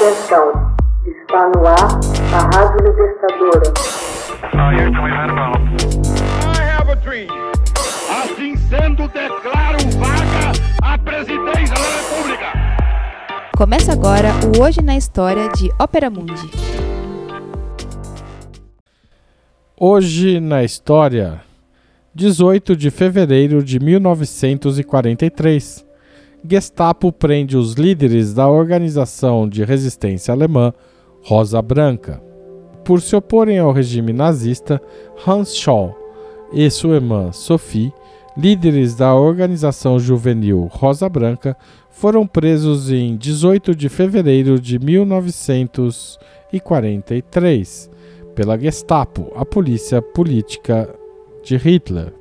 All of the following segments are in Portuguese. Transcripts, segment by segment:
Atenção, está no ar a Rádio Libertadora. Assim sendo, declaro vaga a presidência da República. Começa agora o Hoje na História de Ópera Mundi. Hoje na História, 18 de fevereiro de 1943. Gestapo prende os líderes da organização de resistência alemã Rosa Branca. Por se oporem ao regime nazista, Hans Scholl e sua irmã Sophie, líderes da organização juvenil Rosa Branca, foram presos em 18 de fevereiro de 1943 pela Gestapo, a polícia política de Hitler.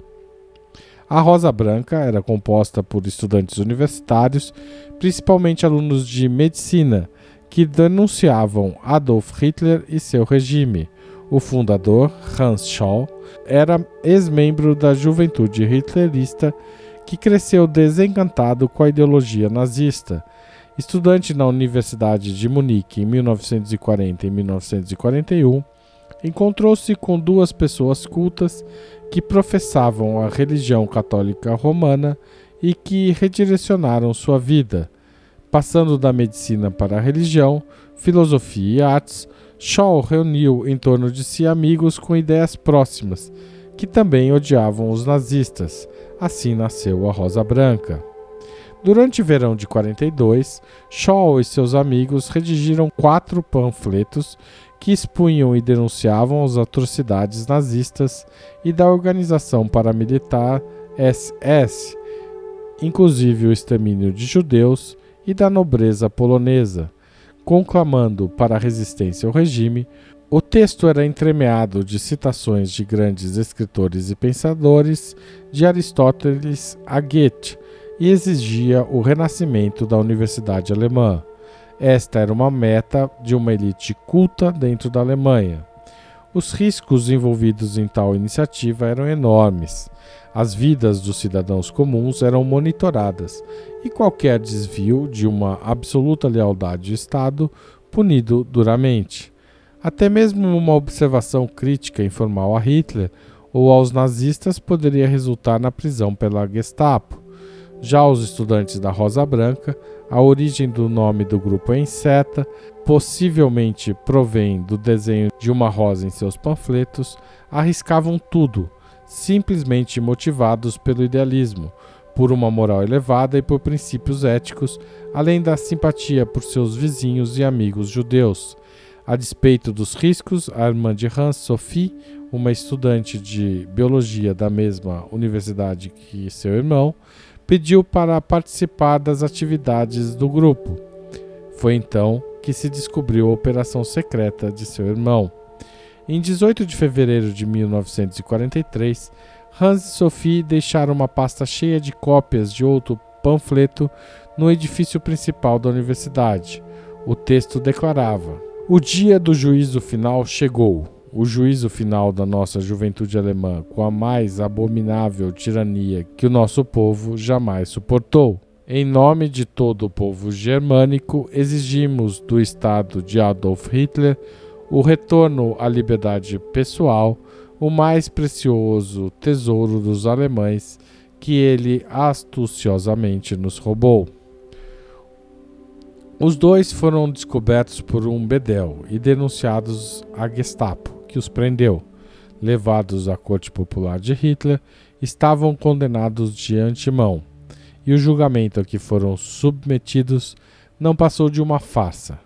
A Rosa Branca era composta por estudantes universitários, principalmente alunos de medicina, que denunciavam Adolf Hitler e seu regime. O fundador, Hans Scholl, era ex-membro da juventude hitlerista que cresceu desencantado com a ideologia nazista. Estudante na Universidade de Munique em 1940 e 1941, encontrou-se com duas pessoas cultas que professavam a religião católica romana e que redirecionaram sua vida. Passando da medicina para a religião, filosofia e artes, Shaw reuniu em torno de si amigos com ideias próximas, que também odiavam os nazistas. Assim nasceu a Rosa Branca. Durante o verão de 42, Shaw e seus amigos redigiram quatro panfletos que expunham e denunciavam as atrocidades nazistas e da organização paramilitar SS, inclusive o extermínio de judeus e da nobreza polonesa, conclamando para a resistência ao regime. O texto era entremeado de citações de grandes escritores e pensadores, de Aristóteles a Goethe, e exigia o renascimento da Universidade Alemã. Esta era uma meta de uma elite culta dentro da Alemanha. Os riscos envolvidos em tal iniciativa eram enormes. As vidas dos cidadãos comuns eram monitoradas e qualquer desvio de uma absoluta lealdade ao Estado punido duramente. Até mesmo uma observação crítica informal a Hitler ou aos nazistas poderia resultar na prisão pela Gestapo. Já os estudantes da Rosa Branca a origem do nome do grupo é inseta, possivelmente provém do desenho de uma rosa em seus panfletos, arriscavam tudo, simplesmente motivados pelo idealismo, por uma moral elevada e por princípios éticos, além da simpatia por seus vizinhos e amigos judeus. A despeito dos riscos, a irmã de Hans, Sophie, uma estudante de biologia da mesma universidade que seu irmão, pediu para participar das atividades do grupo. Foi então que se descobriu a operação secreta de seu irmão. Em 18 de fevereiro de 1943, Hans e Sophie deixaram uma pasta cheia de cópias de outro panfleto no edifício principal da universidade. O texto declarava: O dia do juízo final chegou o juízo final da nossa juventude alemã com a mais abominável tirania que o nosso povo jamais suportou. Em nome de todo o povo germânico, exigimos do Estado de Adolf Hitler o retorno à liberdade pessoal, o mais precioso tesouro dos alemães que ele astuciosamente nos roubou. Os dois foram descobertos por um bedel e denunciados à Gestapo que os prendeu, levados à corte popular de Hitler, estavam condenados de antemão, e o julgamento a que foram submetidos não passou de uma farsa.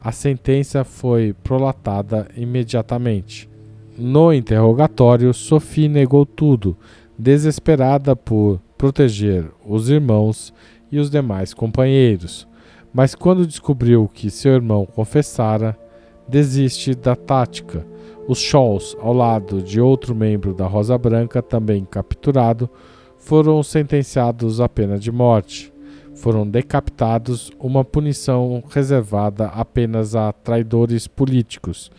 A sentença foi prolatada imediatamente. No interrogatório, Sophie negou tudo, desesperada por proteger os irmãos e os demais companheiros. Mas quando descobriu que seu irmão confessara, desiste da tática os Scholls, ao lado de outro membro da Rosa Branca, também capturado, foram sentenciados à pena de morte. Foram decapitados, uma punição reservada apenas a traidores políticos,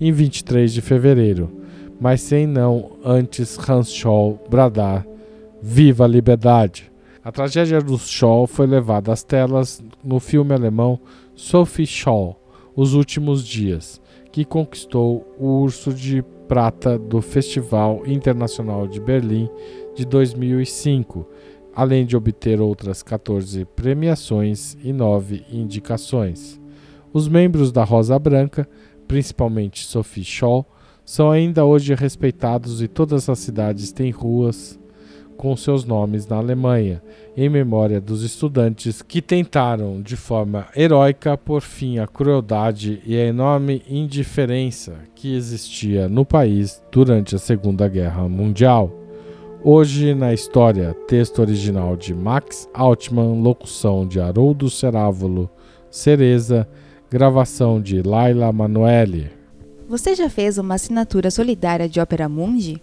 em 23 de fevereiro, mas sem não antes Hans Scholl bradar: Viva a liberdade! A tragédia dos Scholl foi levada às telas no filme alemão Sophie Scholl, Os Últimos Dias, que conquistou o Urso de Prata do Festival Internacional de Berlim de 2005, além de obter outras 14 premiações e 9 indicações. Os membros da Rosa Branca, principalmente Sophie Scholl, são ainda hoje respeitados e todas as cidades têm ruas com seus nomes na Alemanha, em memória dos estudantes que tentaram, de forma heróica, por fim à crueldade e à enorme indiferença que existia no país durante a Segunda Guerra Mundial. Hoje na história, texto original de Max Altman, locução de Haroldo Cerávulo, Cereza, gravação de Laila Manoeli. Você já fez uma assinatura solidária de Opera Mundi?